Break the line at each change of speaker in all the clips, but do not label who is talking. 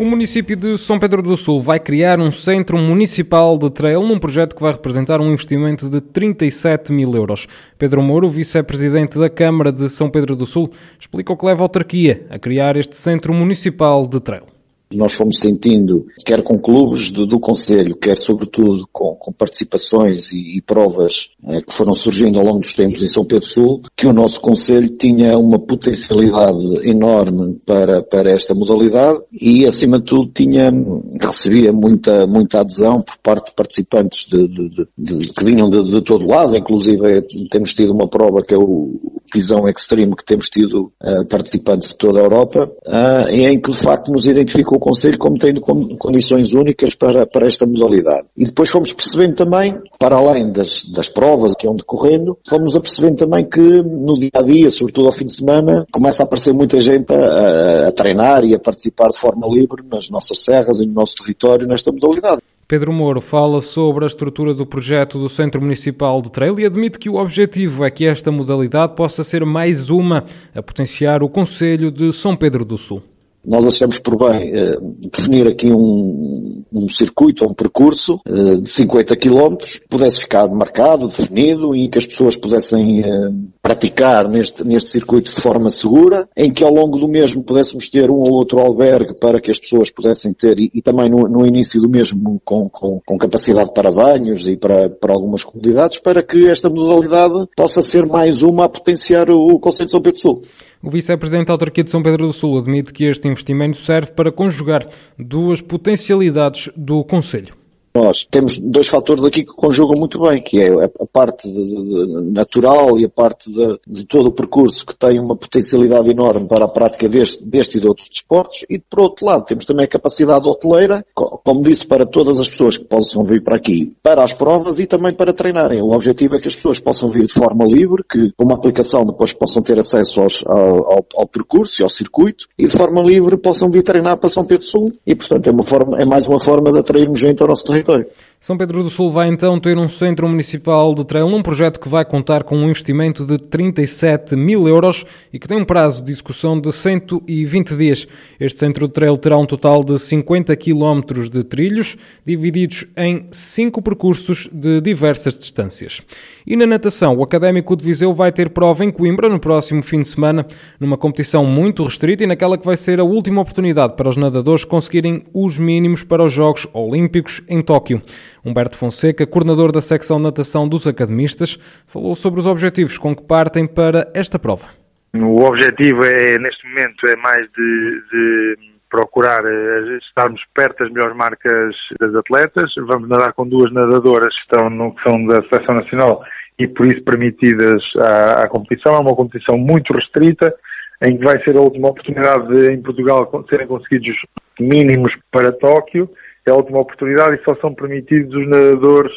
O município de São Pedro do Sul vai criar um centro municipal de trail num projeto que vai representar um investimento de 37 mil euros. Pedro Mouro, vice-presidente da Câmara de São Pedro do Sul, explica o que leva a autarquia a criar este centro municipal de trail.
Nós fomos sentindo, quer com clubes do, do Conselho, quer sobretudo com, com participações e, e provas eh, que foram surgindo ao longo dos tempos em São Pedro Sul, que o nosso Conselho tinha uma potencialidade enorme para, para esta modalidade e, acima de tudo, tinha, recebia muita, muita adesão por parte de participantes de, de, de, que vinham de, todo lado, inclusive temos tido uma prova que é o Pisão Extreme, que temos tido uh, participantes de toda a Europa, uh, em que de facto nos identificou o Conselho como tendo condições únicas para, para esta modalidade. E depois fomos percebendo também, para além das, das provas que iam decorrendo, fomos apercebendo também que no dia a dia, sobretudo ao fim de semana, começa a aparecer muita gente a, a treinar e a participar de forma livre nas nossas serras e no nosso território nesta modalidade.
Pedro Moro fala sobre a estrutura do projeto do Centro Municipal de Trail e admite que o objetivo é que esta modalidade possa ser mais uma a potenciar o Conselho de São Pedro do Sul.
Nós achamos por bem eh, definir aqui um, um circuito, um percurso eh, de 50 km, pudesse ficar marcado, definido e que as pessoas pudessem eh, praticar neste, neste circuito de forma segura, em que ao longo do mesmo pudéssemos ter um ou outro albergue para que as pessoas pudessem ter, e, e também no, no, início do mesmo com, com, com, capacidade para banhos e para, para algumas comunidades, para que esta modalidade possa ser mais uma a potenciar o, o Conselho de São Pedro do Sul.
O vice-presidente da autarquia de São Pedro do Sul admite que este investimento serve para conjugar duas potencialidades do Conselho.
Nós temos dois fatores aqui que conjugam muito bem, que é a parte de, de, natural e a parte de, de, todo o percurso que tem uma potencialidade enorme para a prática deste, deste e de outros desportos. E por outro lado temos também a capacidade hoteleira, como disse, para todas as pessoas que possam vir para aqui, para as provas e também para treinarem. O objetivo é que as pessoas possam vir de forma livre, que com uma aplicação depois possam ter acesso aos, ao, ao, ao, percurso e ao circuito e de forma livre possam vir treinar para São Pedro Sul. E portanto é, uma forma, é mais uma forma de atrairmos gente ao nosso território território.
São Pedro do Sul vai então ter um centro municipal de trail, um projeto que vai contar com um investimento de 37 mil euros e que tem um prazo de execução de 120 dias. Este centro de trail terá um total de 50 quilómetros de trilhos, divididos em cinco percursos de diversas distâncias. E na natação, o Académico de Viseu vai ter prova em Coimbra no próximo fim de semana, numa competição muito restrita e naquela que vai ser a última oportunidade para os nadadores conseguirem os mínimos para os Jogos Olímpicos em Tóquio. Humberto Fonseca, coordenador da secção natação dos academistas, falou sobre os objetivos com que partem para esta prova.
O objetivo é, neste momento, é mais de, de procurar eh, estarmos perto das melhores marcas das atletas. Vamos nadar com duas nadadoras que, estão no, que são da Seleção Nacional e por isso permitidas à, à, competição. É uma competição muito restrita, em que vai ser a última oportunidade de, em Portugal serem conseguidos mínimos para Tóquio é a última oportunidade e só são permitidos os nadadores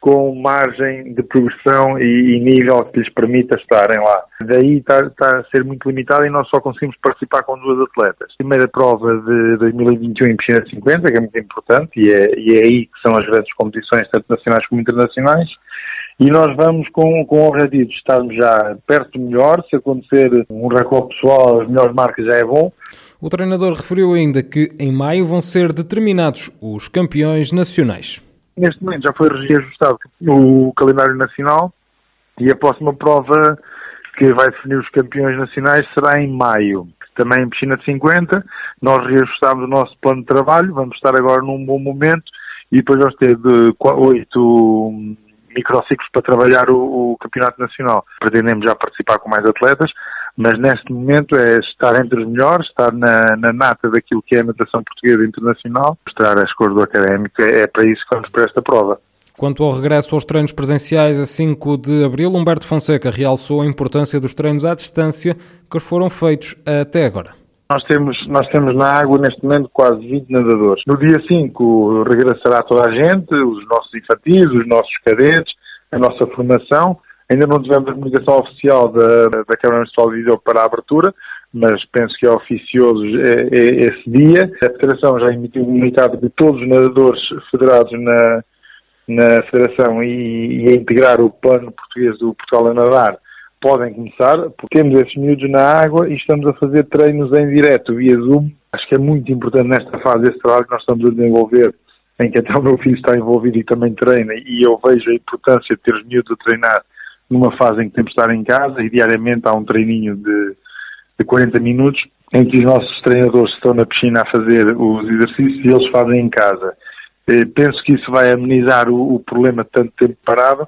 com margem de progressão e, e nível que lhes permita estarem lá. Daí está, está, a ser muito limitado e nós só conseguimos participar com duas atletas. Primeira prova de 2021 em piscina 50, que é muito importante, e é, e é aí que são as grandes competições, tanto nacionais como internacionais. E nós vamos com, com o objetivo de estarmos já perto do melhor. Se acontecer um recorde pessoal, as melhores marcas já é bom.
O treinador referiu ainda que em maio vão ser determinados os campeões nacionais.
Neste momento já foi reajustado o calendário nacional e a próxima prova que vai definir os campeões nacionais será em maio. Também em piscina de 50, nós reajustamos o nosso plano de trabalho, vamos estar agora num bom momento e depois vamos ter de oito microciclos para trabalhar o, o campeonato nacional. Pretendemos já participar com mais atletas, mas neste momento é estar entre os melhores, estar na, na nata daquilo que é a natação portuguesa internacional, mostrar as cores do académico, é, é para isso que vamos para esta prova.
Quanto ao regresso aos treinos presenciais a 5 de abril, Humberto Fonseca realçou a importância dos treinos à distância que foram feitos até agora.
Nós temos, nós temos na água neste momento quase 20 nadadores. No dia 5 regressará toda a gente, os nossos infantis, os nossos cadetes, a nossa formação Ainda não tivemos a comunicação oficial da, da Câmara Municipal de Viseu para a abertura, mas penso que é oficioso é, é esse dia. A Federação já emitiu um comunicado de todos os nadadores federados na, na Federação e, e a integrar o plano português do Portugal a nadar podem começar, porque temos esses miúdos na água e estamos a fazer treinos em direto via Zoom. Acho que é muito importante nesta fase esse trabalho que nós estamos a desenvolver, em que até o meu filho está envolvido e também treina, e eu vejo a importância de ter os miúdos a treinar numa fase em que temos de estar em casa e diariamente há um treininho de, de 40 minutos em que os nossos treinadores estão na piscina a fazer os exercícios e eles fazem em casa. Eh, penso que isso vai amenizar o, o problema de tanto tempo parado.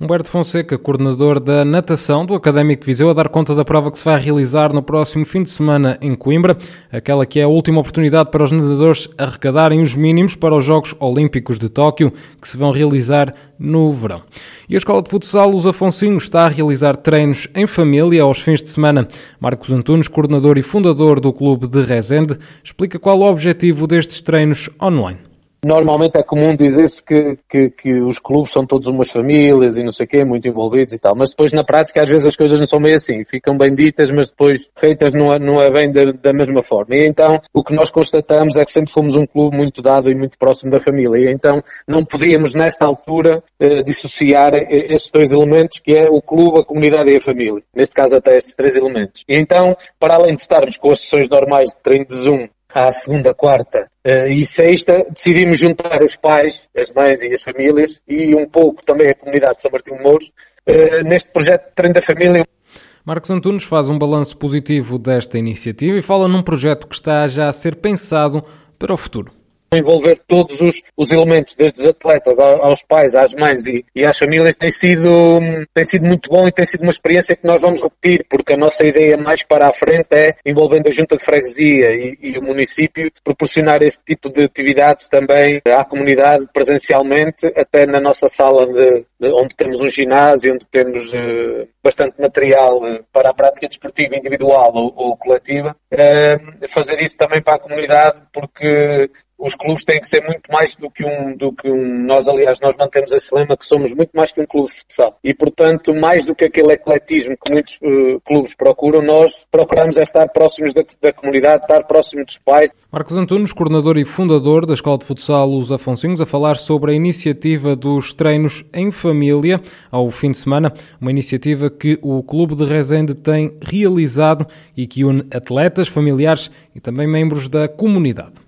Humberto Fonseca, coordenador da natação do Académico de Viseu, a dar conta da prova que se vai realizar no próximo fim de semana em Coimbra, aquela que é a última oportunidade para os nadadores arrecadarem os mínimos para os Jogos Olímpicos de Tóquio, que se vão realizar no verão. E a Escola de Futsal Os Afonsinhos está a realizar treinos em família aos fins de semana. Marcos Antunes, coordenador e fundador do Clube de Rezende, explica qual o objetivo destes treinos online.
Normalmente é comum dizer-se que, que, que, os clubes são todos umas famílias e não sei o quê, muito envolvidos e tal, mas depois na prática às vezes as coisas não são bem assim, ficam bem ditas, mas depois feitas não é, não é bem da, da mesma forma. E então o que nós constatamos é que sempre fomos um clube muito dado e muito próximo da família, e então não podíamos nesta altura eh, dissociar esses dois elementos que é o clube, a comunidade e a família. Neste caso até estes três elementos. E então, para além de estarmos com as sessões normais de treino de Zoom à segunda, quarta uh, e sexta, decidimos juntar os pais, as mães e as famílias e um pouco também a comunidade de São Martinho de Mouros uh, neste projeto de treino da família.
Marcos Antunes faz um balanço positivo desta iniciativa e fala num projeto que está já a ser pensado para o futuro
envolver todos os, os elementos, desde os atletas aos pais, às mães e, e, às famílias, tem sido, tem sido muito bom e tem sido uma experiência que nós vamos repetir, porque a nossa ideia mais para a frente é, envolvendo a Junta de Freguesia e, e o município, proporcionar esse tipo de atividades também à comunidade presencialmente, até na nossa sala de, de onde temos um ginásio, onde temos uh, bastante material uh, para a prática desportiva individual ou, ou coletiva, uh, fazer isso também para a comunidade, porque os clubes têm que ser muito mais do que um, do que um. Nós, aliás, nós mantemos esse lema que somos muito mais que um clube de futsal. E, portanto, mais do que aquele ecletismo que muitos uh, clubes procuram, nós procuramos é estar próximos da, da, comunidade, estar próximos dos pais.
Marcos Antunes, coordenador e fundador da Escola de Futsal Os Afonsinhos, a falar sobre a iniciativa dos treinos em família ao fim de semana, uma iniciativa que o Clube de Rezende tem realizado e que une atletas, familiares e também membros da comunidade.